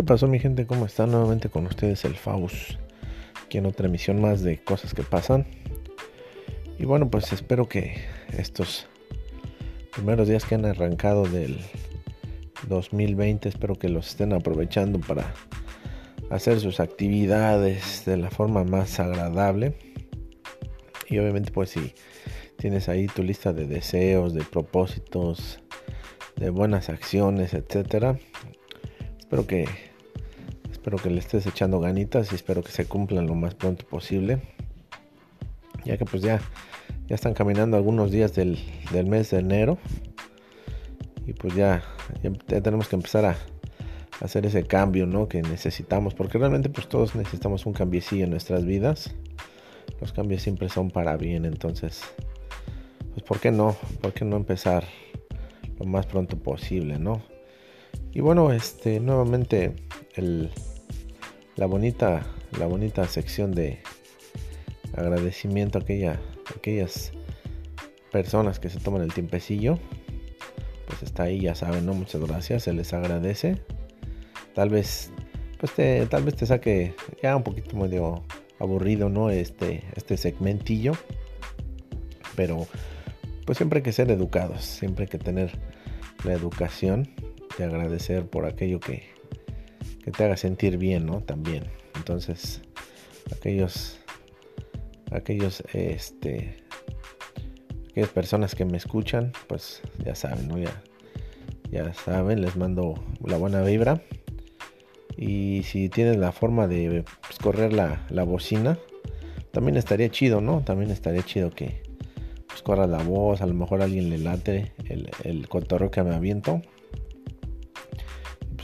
¿Qué pasó mi gente? ¿Cómo están? Nuevamente con ustedes el Faust. Aquí en otra emisión más de cosas que pasan. Y bueno, pues espero que estos primeros días que han arrancado del 2020, espero que los estén aprovechando para hacer sus actividades de la forma más agradable. Y obviamente pues si tienes ahí tu lista de deseos, de propósitos, de buenas acciones, etcétera. Espero que espero que le estés echando ganitas y espero que se cumplan lo más pronto posible. Ya que pues ya ya están caminando algunos días del, mes de enero. Y pues ya, ya tenemos que empezar a, hacer ese cambio, ¿no? Que necesitamos, porque realmente pues todos necesitamos un cambiecillo en nuestras vidas. Los cambios siempre son para bien, entonces, pues ¿por qué no? ¿Por qué no empezar lo más pronto posible, ¿no? Y bueno, este, nuevamente el, la bonita, la bonita sección de agradecimiento a aquella, aquellas personas que se toman el tiempecillo, pues está ahí, ya saben, ¿no? Muchas gracias, se les agradece tal vez pues te, tal vez te saque ya un poquito medio aburrido, ¿no? Este, este segmentillo. Pero pues siempre hay que ser educados, siempre hay que tener la educación de agradecer por aquello que, que te haga sentir bien, ¿no? También. Entonces, aquellos, aquellos, este, aquellas personas que me escuchan, pues ya saben, ¿no? Ya, ya saben, les mando la buena vibra. Y si tienes la forma de pues, correr la, bocina, también estaría chido, ¿no? También estaría chido que pues, corra la voz, a lo mejor alguien le late el, el cotorreo que me aviento.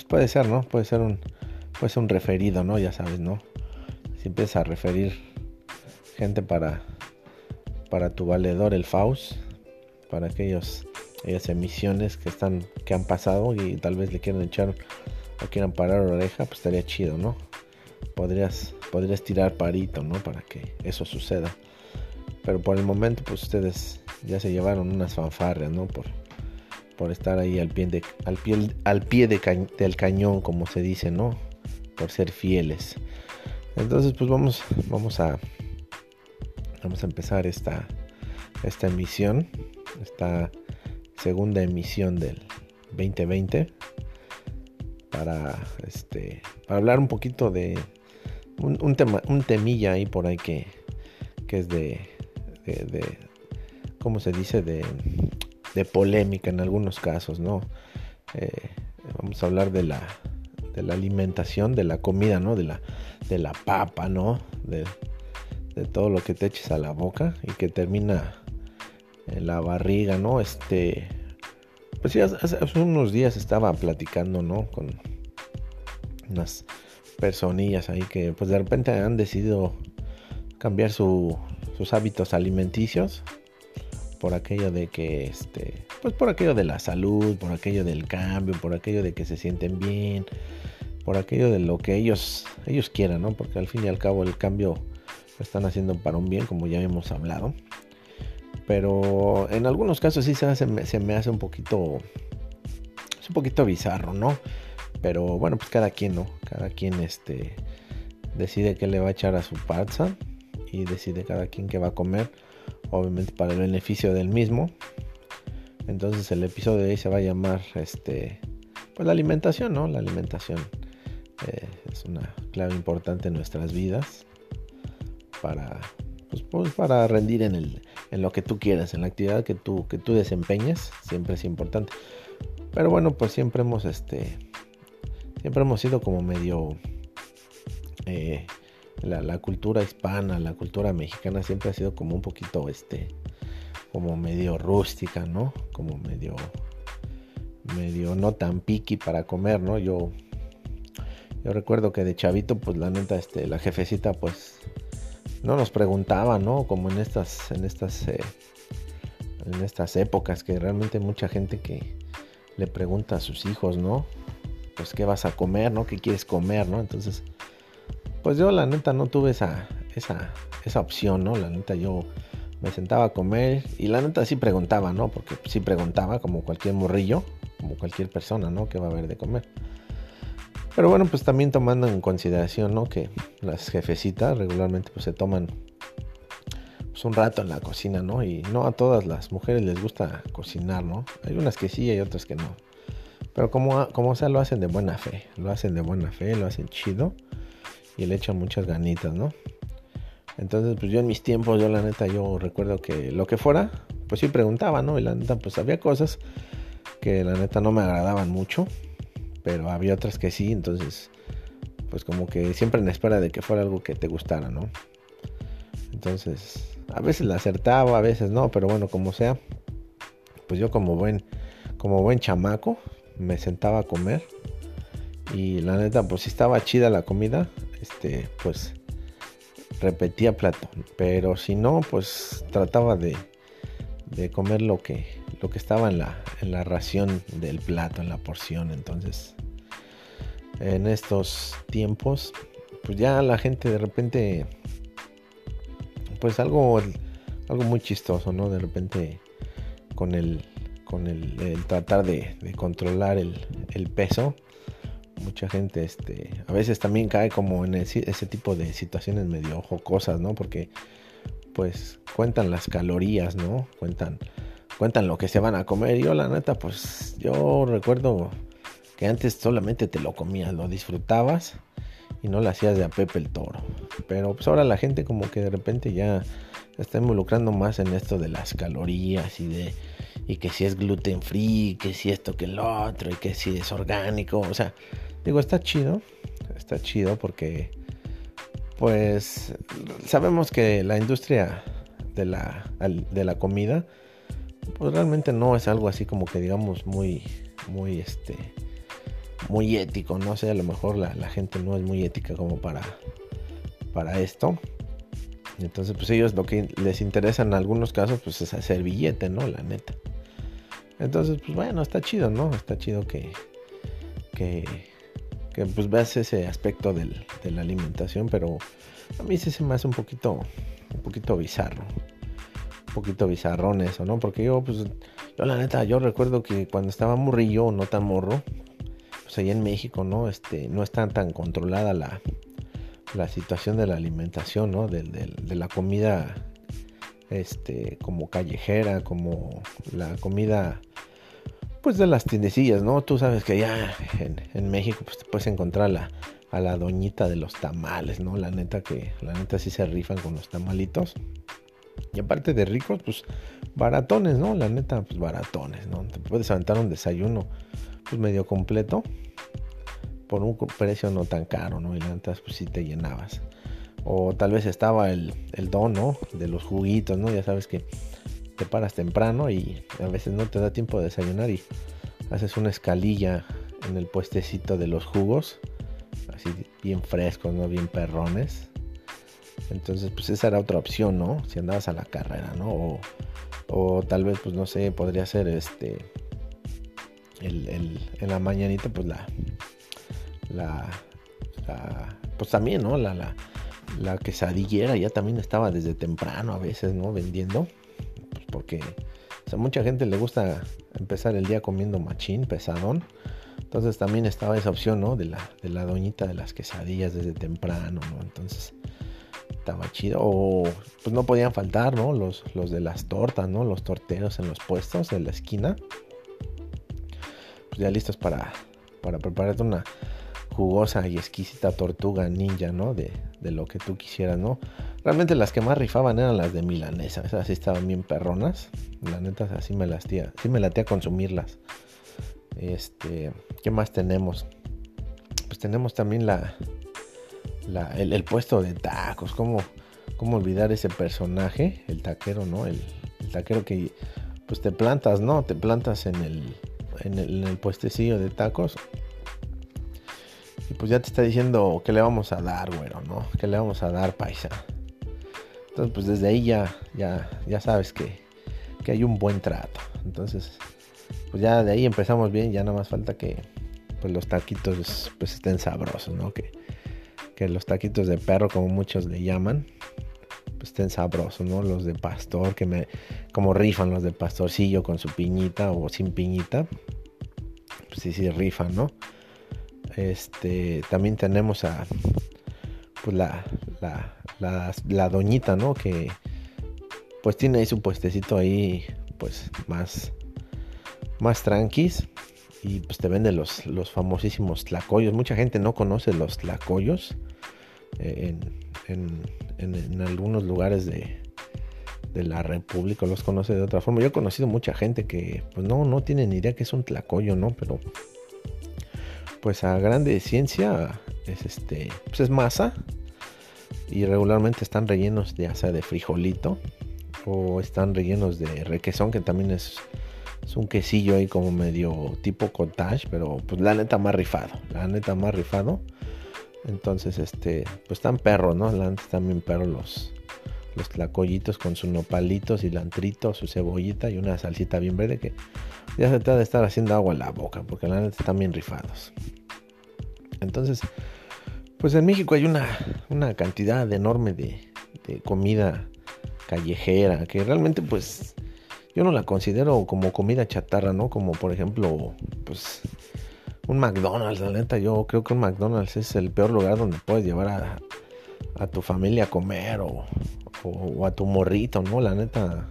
Puede ser, ¿no? Puede ser un, puede ser un referido, ¿no? Ya sabes, ¿no? Si empiezas a referir gente para, para tu valedor, el Faust, para aquellos, aquellas emisiones que están, que han pasado y tal vez le quieren echar o quieran parar oreja, pues estaría chido, ¿no? Podrías, podrías tirar parito, ¿no? Para que eso suceda. Pero por el momento, pues ustedes ya se llevaron unas fanfarrias, ¿no? Por, por estar ahí al pie, de, al pie, al pie del cañón, como se dice, ¿no? Por ser fieles. Entonces, pues vamos, vamos a, vamos a empezar esta, esta emisión, esta segunda emisión del 2020 para este para hablar un poquito de un, tema un temilla ahí por ahí que, que es de, de, cómo se dice de, de, polémica en algunos casos no eh, vamos a hablar de la de la alimentación de la comida no de la de la papa no de, de todo lo que te eches a la boca y que termina en la barriga no este pues sí, hace, unos días estaba platicando, ¿no? Con unas personillas ahí que pues de repente han decidido cambiar sus hábitos alimenticios por aquello de que este pues por aquello de la salud por aquello del cambio por aquello de que se sienten bien por aquello de lo que ellos ellos quieran no porque al fin y al cabo el cambio lo están haciendo para un bien como ya hemos hablado pero en algunos casos sí se, me hace un poquito. Es un poquito bizarro, ¿no? Pero bueno, pues cada quien, ¿no? Cada quien este, decide qué le va a echar a su panza. Y decide cada quien qué va a comer. Obviamente para el beneficio del mismo. Entonces el episodio de hoy se va a llamar este. Pues la alimentación, ¿no? La alimentación eh, es una clave importante en nuestras vidas. Para pues, pues, para rendir en, el, en lo que tú quieras, en la actividad que tú, que tú desempeñes, siempre es importante. Pero bueno, pues siempre hemos, este, siempre hemos sido como medio, eh, la, cultura hispana, la cultura mexicana siempre ha sido como un poquito, este, como medio rústica, ¿no? Como medio, medio no tan piqui para comer, ¿no? Yo, yo recuerdo que de chavito, pues la neta, este, la jefecita, pues no nos preguntaba, ¿no? Como en estas, en estas, eh, en estas épocas que realmente mucha gente que le pregunta a sus hijos, ¿no? Pues qué vas a comer, ¿no? ¿Qué quieres comer, ¿no? Entonces, pues yo la neta no tuve esa, esa, esa opción, ¿no? La neta yo me sentaba a comer y la neta sí preguntaba, ¿no? Porque sí preguntaba como cualquier morrillo, como cualquier persona, ¿no? ¿Qué va a haber de comer? Pero bueno, pues también tomando en consideración, ¿no? Que las jefecitas regularmente pues se toman pues, un rato en la cocina, ¿no? Y no a todas las mujeres les gusta cocinar, ¿no? Hay unas que sí y otras que no. Pero como, como sea, lo hacen de buena fe. Lo hacen de buena fe, lo hacen chido. Y le echan muchas ganitas, ¿no? Entonces, pues yo en mis tiempos, yo la neta, yo recuerdo que lo que fuera, pues sí preguntaba, ¿no? Y la neta, pues había cosas que la neta no me agradaban mucho pero había otras que sí, entonces pues como que siempre en espera de que fuera algo que te gustara, ¿no? Entonces, a veces la acertaba, a veces no, pero bueno, como sea, pues yo como buen como buen chamaco me sentaba a comer y la neta pues si estaba chida la comida, este pues repetía plato, pero si no pues trataba de de comer lo que lo que estaba en la, en la ración del plato, en la porción. Entonces, en estos tiempos, pues ya la gente de repente, pues algo, algo muy chistoso, ¿no? De repente con el, con el, tratar de, controlar el, peso, mucha gente, este, a veces también cae como en ese, tipo de situaciones medio jocosas, ¿no? Porque pues cuentan las calorías, ¿no? Cuentan cuentan lo que se van a comer. Yo la neta, pues yo recuerdo que antes solamente te lo comías, lo disfrutabas y no lo hacías de a Pepe el Toro. Pero pues ahora la gente como que de repente ya está involucrando más en esto de las calorías y de y que si es gluten free, que si esto que el otro y que si es orgánico, o sea, digo, está chido, está chido porque pues sabemos que la industria de la, de la comida pues realmente no es algo así como que digamos muy, muy, este, muy ético, no sé, a lo mejor la, gente no es muy ética como para, para esto. Entonces, pues ellos lo que les interesa en algunos casos, pues es hacer billete, ¿no? La neta. Entonces, pues bueno, está chido, ¿no? Está chido que, que, que pues veas ese aspecto de la alimentación, pero a mí sí se me hace un poquito, un poquito bizarro poquito bizarrón eso, ¿no? Porque yo, pues, yo la neta, yo recuerdo que cuando estaba morrillo, no tan morro, pues allá en México, ¿no? Este, no está tan controlada la, la situación de la alimentación, ¿no? De, la comida, este, como callejera, como la comida, pues de las tiendecillas, ¿no? Tú sabes que allá en, México, pues te puedes encontrar a la doñita de los tamales, ¿no? La neta que, la neta sí se rifan con los tamalitos. Y aparte de ricos, pues baratones, ¿no? La neta, pues baratones, ¿no? Te puedes aventar un desayuno pues medio completo por un precio no tan caro, ¿no? Y la neta, pues sí te llenabas. O tal vez estaba el, el don, ¿no? De los juguitos, ¿no? Ya sabes que te paras temprano y a veces no te da tiempo de desayunar y haces una escalilla en el puestecito de los jugos, así bien frescos, ¿no? Bien perrones. Entonces, pues esa era otra opción, ¿no? Si andabas a la carrera, ¿no? O, tal vez, pues no sé, podría ser este. El, en la mañanita, pues la, la, Pues también, ¿no? La, la, la quesadillera ya también estaba desde temprano a veces, ¿no? Vendiendo. Porque a mucha gente le gusta empezar el día comiendo machín, pesadón. Entonces también estaba esa opción, ¿no? De la, de la doñita de las quesadillas desde temprano, ¿no? Entonces estaba chido. O pues no podían faltar, ¿no? Los, los de las tortas, ¿no? Los torteros en los puestos de la esquina. Pues ya listos para, para prepararte una jugosa y exquisita tortuga ninja, ¿no? De, de, lo que tú quisieras, ¿no? Realmente las que más rifaban eran las de milanesa. Esas sí estaban bien perronas. La neta, así me las tía. Sí me latía consumirlas. Este, ¿qué más tenemos? Pues tenemos también la, el, puesto de tacos, ¿cómo, cómo olvidar ese personaje, el taquero, ¿no? El, taquero que pues te plantas, ¿no? Te plantas en el, en el, puestecillo de tacos. Pues ya te está diciendo que le vamos a dar, güero, ¿no? Que le vamos a dar, paisa. Entonces, pues desde ahí ya, ya, ya sabes que, que hay un buen trato. Entonces, pues ya de ahí empezamos bien, ya nada más falta que pues los taquitos pues estén sabrosos, ¿no? Que, que los taquitos de perro, como muchos le llaman, pues estén sabrosos, ¿no? Los de pastor, que me, como rifan los de pastorcillo con su piñita o sin piñita, pues sí, sí rifan, ¿no? Este, también tenemos a pues la, la, la, doñita, ¿no? Que pues tiene ahí su puestecito ahí, pues más, más tranquis. Y pues te vende los, los famosísimos tlacoyos. Mucha gente no conoce los tlacoyos. Eh, en, en, en, algunos lugares de, de la República los conoce de otra forma. Yo he conocido mucha gente que pues no, no tiene ni idea que es un tlacoyo, ¿no? Pero pues a grande ciencia es este, pues es masa y regularmente están rellenos de asa de frijolito o están rellenos de requesón que también es, un quesillo ahí como medio tipo cottage, pero pues la neta más rifado, la neta más rifado. Entonces, este, pues están perros, ¿no? La neta perros los, los tlacoyitos con su nopalito, cilantrito, su cebollita y una salsita bien verde que ya se trata de estar haciendo agua en la boca porque la neta están bien rifados. Entonces, pues en México hay una, una cantidad enorme de, comida callejera que realmente pues yo no la considero como comida chatarra, ¿no? Como por ejemplo, pues un McDonald's, la neta, yo creo que un McDonald's es el peor lugar donde puedes llevar a, a tu familia a comer o, a tu morrito, ¿no? La neta,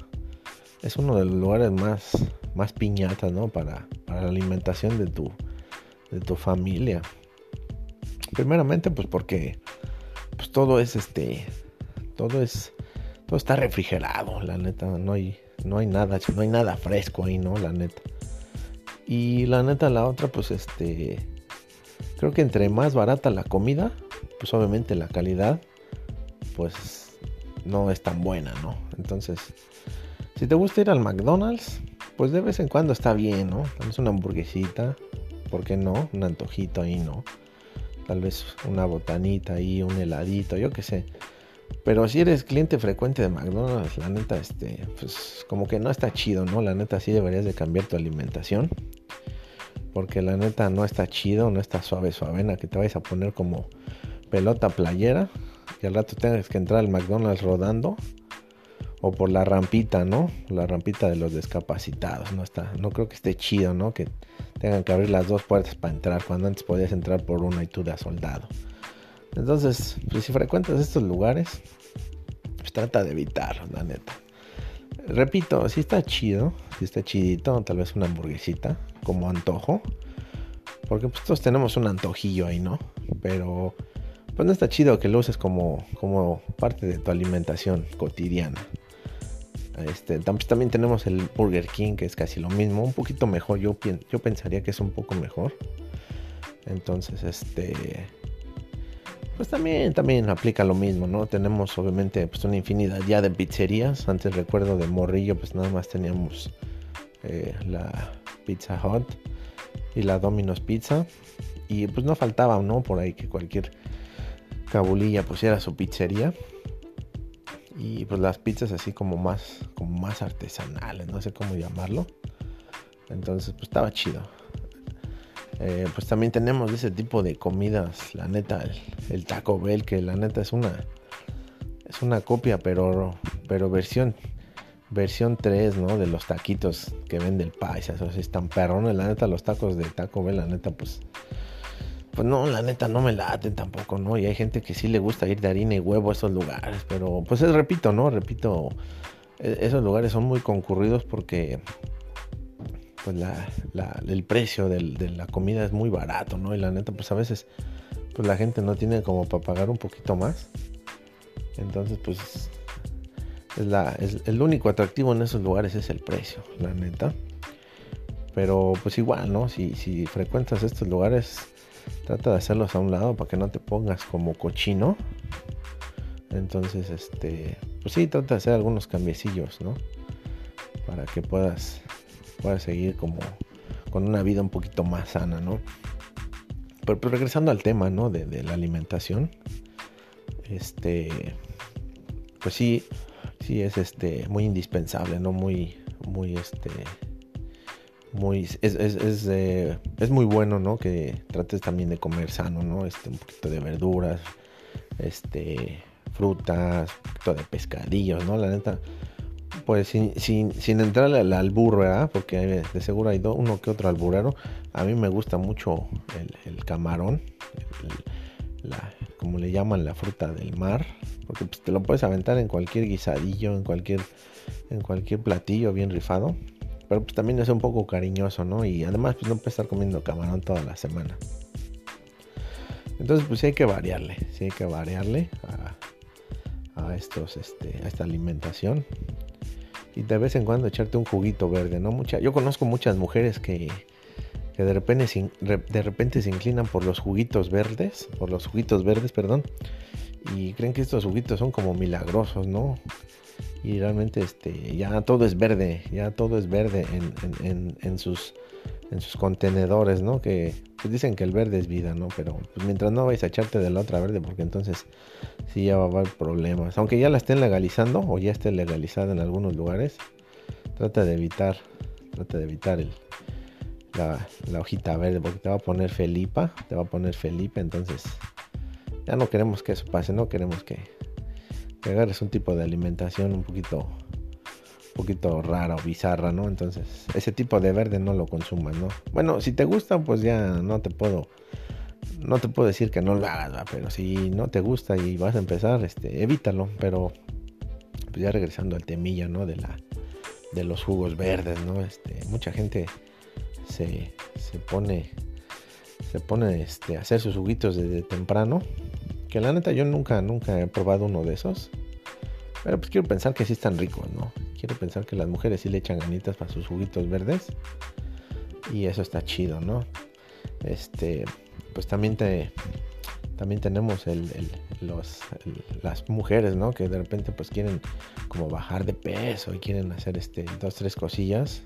es uno de los lugares más, más piñatas, ¿no? Para, para la alimentación de tu, de tu familia. Primeramente, pues porque pues todo es este, todo es, todo está refrigerado, la neta, no hay, no hay nada, no hay nada fresco ahí, ¿no? La neta. Y la neta, la otra, pues este, creo que entre más barata la comida, pues obviamente la calidad, pues no es tan buena, ¿no? Entonces, si te gusta ir al McDonald's, pues de vez en cuando está bien, ¿no? Tal vez una hamburguesita, ¿por qué no? Un antojito ahí, ¿no? Tal vez una botanita ahí, un heladito, yo qué sé. Pero si eres cliente frecuente de McDonald's, la neta, este, pues como que no está chido, ¿no? La neta sí deberías de cambiar tu alimentación. Porque la neta no está chido, no está suave, suavena, que te vayas a poner como pelota playera que al rato tengas que entrar al McDonald's rodando o por la rampita, ¿no? La rampita de los discapacitados, no está, no creo que esté chido, ¿no? Que tengan que abrir las dos puertas para entrar cuando antes podías entrar por una y tú de soldado. Entonces, pues si frecuentas estos lugares, pues trata de evitarlos, la neta. Repito, si está chido, si está chidito, tal vez una hamburguesita como antojo, porque pues todos tenemos un antojillo ahí, ¿no? Pero pues no está chido que lo uses como, como parte de tu alimentación cotidiana. Este, también tenemos el Burger King, que es casi lo mismo, un poquito mejor. Yo, yo pensaría que es un poco mejor. Entonces, este. Pues también, también aplica lo mismo, ¿no? Tenemos obviamente pues una infinidad ya de pizzerías. Antes recuerdo de Morrillo, pues nada más teníamos eh, la Pizza Hut y la Domino's Pizza. Y pues no faltaba, ¿no? Por ahí que cualquier Cabulilla pues era su pizzería. Y pues las pizzas así como más como más artesanales no sé cómo llamarlo. Entonces pues estaba chido. Eh, pues también tenemos ese tipo de comidas la neta el, Taco Bell que la neta es una es una copia pero pero versión versión 3 no de los taquitos que vende el paisa esos están perrones la neta los tacos de Taco Bell la neta pues pues no, la neta no me laten tampoco, ¿no? Y hay gente que sí le gusta ir de harina y huevo a esos lugares, pero pues es, repito, ¿no? Repito, e, esos lugares son muy concurridos porque pues el precio de la comida es muy barato, ¿no? Y la neta, pues a veces pues la gente no tiene como para pagar un poquito más. Entonces, pues es la, es, el único atractivo en esos lugares es el precio, la neta. Pero pues igual, ¿no? Si, si frecuentas estos lugares, Trata de hacerlos a un lado para que no te pongas como cochino. Entonces, este, pues sí, trata de hacer algunos cambiecillos, ¿no? Para que puedas, puedas seguir como con una vida un poquito más sana, ¿no? Pero, pues, regresando al tema, ¿no? De, de, la alimentación, este, pues sí, sí es este muy indispensable, ¿no? Muy, muy este eh, es, muy bueno no que trates también de comer sano no este un poquito de verduras este frutas un poquito de pescadillos no la neta pues sin, sin, sin entrarle al albur, ¿verdad? Porque de seguro hay uno que otro alburero. A mí me gusta mucho el, camarón, como le llaman la fruta del mar, porque pues, te lo puedes aventar en cualquier guisadillo, en cualquier, en cualquier platillo bien rifado. Pero pues también es un poco cariñoso, ¿no? Y además pues no puedes estar comiendo camarón toda la semana. Entonces pues sí hay que variarle, sí hay que variarle a, a estos, este, a esta alimentación y de vez en cuando echarte un juguito verde, ¿no? Mucha, yo conozco muchas mujeres que, de, repente, de repente se inclinan por los juguitos verdes, por los juguitos verdes, perdón, y creen que estos juguitos son como milagrosos, ¿no? Y realmente este, ya todo es verde, ya todo es verde en sus en sus contenedores, ¿no? Que pues, dicen que el verde es vida, ¿no? Pero pues, mientras no vais a echarte de la otra verde, porque entonces sí ya va a haber problemas. Aunque ya la estén legalizando o ya esté legalizada en algunos lugares, trata de evitar, trata de evitar el, la, hojita verde, porque te va a poner Felipa, te va a poner Felipe, entonces ya no queremos que eso pase, no queremos que, que agarres un tipo de alimentación un poquito poquito rara o bizarra, ¿no? Entonces, ese tipo de verde no lo consumas, ¿no? Bueno, si te gusta, pues ya no te puedo no te puedo decir que no lo hagas, pero si no te gusta y vas a empezar, este, evítalo, pero pues ya regresando al temilla, ¿no? De la de los jugos verdes, ¿no? Este, mucha gente se, se pone se pone este, a hacer sus juguitos desde temprano, que la neta yo nunca nunca he probado uno de esos. Pero pues quiero pensar que sí están ricos, ¿no? quiero pensar que las mujeres sí le echan ganitas para sus juguitos verdes. Y eso está chido, ¿no? Este, pues también te, también tenemos el, los, las mujeres, ¿no? Que de repente pues quieren como bajar de peso y quieren hacer este dos tres cosillas.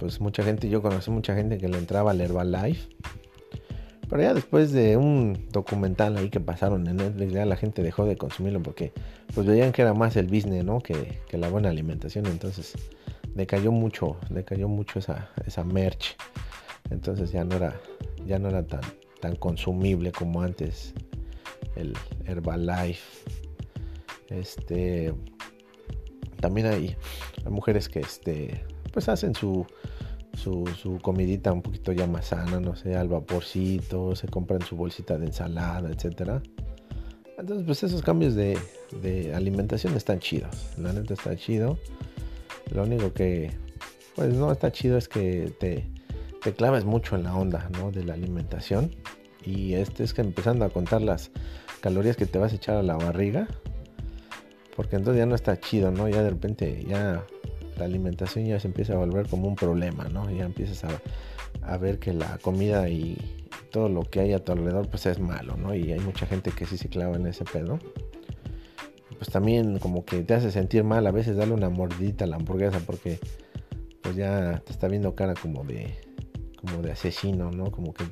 Pues mucha gente, yo conocí mucha gente que le entraba al Herbalife pero ya después de un documental ahí que pasaron en Netflix, ya la gente dejó de consumirlo porque pues veían que era más el business, ¿no? Que, la buena alimentación. Entonces decayó mucho, decayó mucho esa, esa merch. Entonces ya no era, ya no era tan, tan consumible como antes el Herbalife. Este también hay, hay mujeres que este pues hacen su su, comidita un poquito ya más sana, no sé, al vaporcito, se compran su bolsita de ensalada, etcétera. Entonces, pues esos cambios de, alimentación están chidos. La neta está chido. Lo único que, pues no está chido es que te, te claves mucho en la onda, ¿no? De la alimentación. Y este es que empezando a contar las calorías que te vas a echar a la barriga. Porque entonces ya no está chido, ¿no? Ya de repente ya la alimentación ya se empieza a volver como un problema, ¿no? Ya empiezas a, ver que la comida y todo lo que hay a tu alrededor pues es malo, ¿no? Y hay mucha gente que sí se clava en ese pedo. Pues también como que te hace sentir mal a veces darle una mordidita a la hamburguesa porque pues ya te está viendo cara como de como de asesino, ¿no? Como que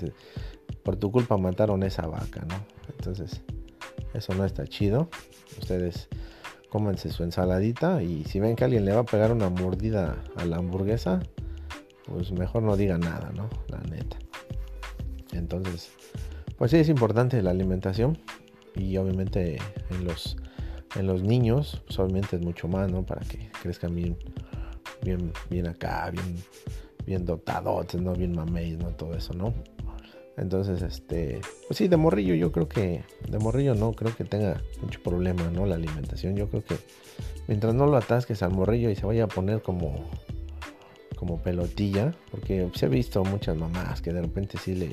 por tu culpa mataron esa vaca, ¿no? Entonces, eso no está chido. Ustedes cómanse su ensaladita y si ven que alguien le va a pegar una mordida a la hamburguesa, pues mejor no diga nada, ¿no? La neta. Entonces, pues sí es importante la alimentación y obviamente en los en los niños, pues obviamente es mucho más, ¿no? Para que crezcan bien bien bien acá, bien bien dotados, ¿no? Bien mameis, ¿no? Todo eso, ¿no? Entonces, este, pues sí, de morrillo yo creo que, de morrillo no creo que tenga mucho problema, ¿no? La alimentación, yo creo que mientras no lo atasques al morrillo y se vaya a poner como, como pelotilla, porque se ha visto muchas mamás que de repente sí le,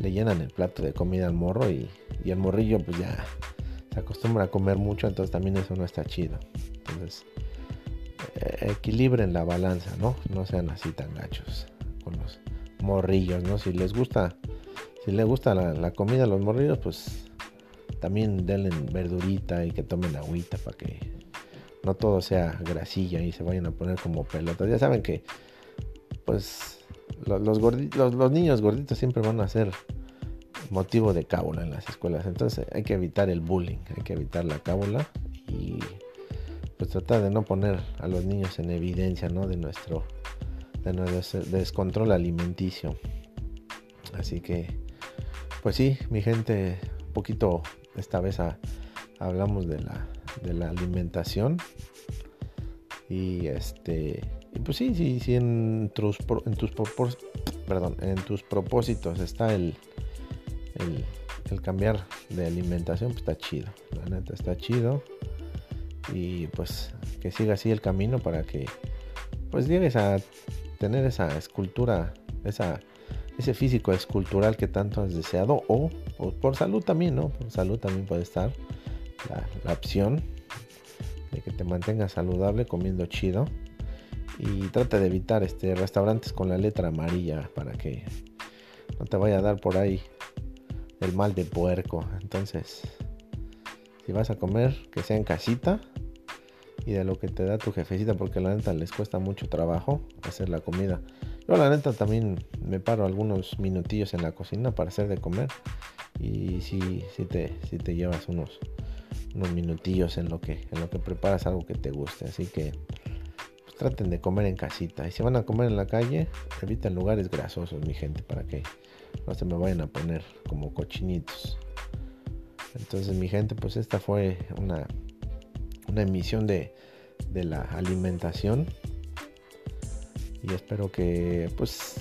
le llenan el plato de comida al morro y, y el morrillo pues ya se acostumbra a comer mucho, entonces también eso no está chido. Entonces, eh, equilibren la balanza, ¿no? No sean así tan gachos con los morrillos, ¿no? Si les gusta si le gusta la, comida a los morrillos, pues también denle verdurita y que tomen agüita para que no todo sea grasilla y se vayan a poner como pelotas. Ya saben que, pues, los, los, niños gorditos siempre van a ser motivo de cábula en las escuelas. Entonces hay que evitar el bullying, hay que evitar la cábula y pues tratar de no poner a los niños en evidencia, ¿no? De nuestro, de nuestro descontrol alimenticio. Así que pues sí, mi gente, un poquito esta vez hablamos de la, alimentación. Y este, y pues sí, sí, sí, en tus, en tus, en tus propósitos está el cambiar de alimentación, pues está chido. La neta está chido. Y pues que siga así el camino para que pues llegues a tener esa escultura, esa, ese físico escultural que tanto has deseado o, por salud también, ¿no? Por salud también puede estar la, opción de que te mantengas saludable comiendo chido y trata de evitar este restaurantes con la letra amarilla para que no te vaya a dar por ahí el mal de puerco. Entonces, si vas a comer, que sea en casita y de lo que te da tu jefecita, porque la neta les cuesta mucho trabajo hacer la comida. Yo la neta también me paro algunos minutillos en la cocina para hacer de comer y si, si, te, te llevas unos, unos minutillos en lo, que, en lo que preparas algo que te guste. Así que pues, traten de comer en casita. Y si van a comer en la calle, eviten lugares grasosos, mi gente, para que no se me vayan a poner como cochinitos. Entonces, mi gente, pues esta fue una una emisión de, de la alimentación. Y espero que pues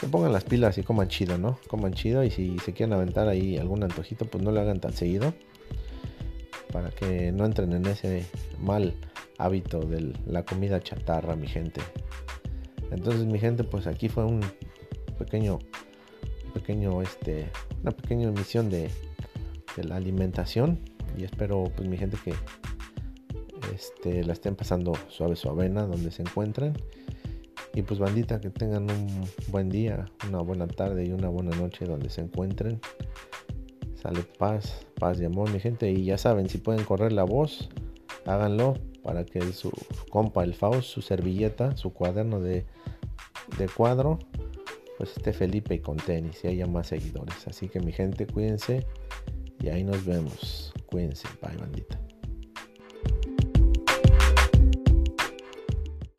se pongan las pilas y coman chido, ¿no? Coman chido y si se quieren aventar ahí algún antojito, pues no lo hagan tan seguido. Para que no entren en ese mal hábito de la comida chatarra, mi gente. Entonces, mi gente, pues aquí fue un pequeño, pequeño, este, una pequeña emisión de, de la alimentación. Y espero, pues, mi gente, que este, la estén pasando suave su avena donde se encuentren. Y pues bandita, que tengan un buen día, una buena tarde y una buena noche donde se encuentren. Salud, paz, paz y amor, mi gente. Y ya saben, si pueden correr la voz, háganlo para que su compa, el Faust, su servilleta, su cuaderno de, de cuadro, pues esté Felipe y con tenis y haya más seguidores. Así que mi gente, cuídense y ahí nos vemos. Cuídense, bye bandita.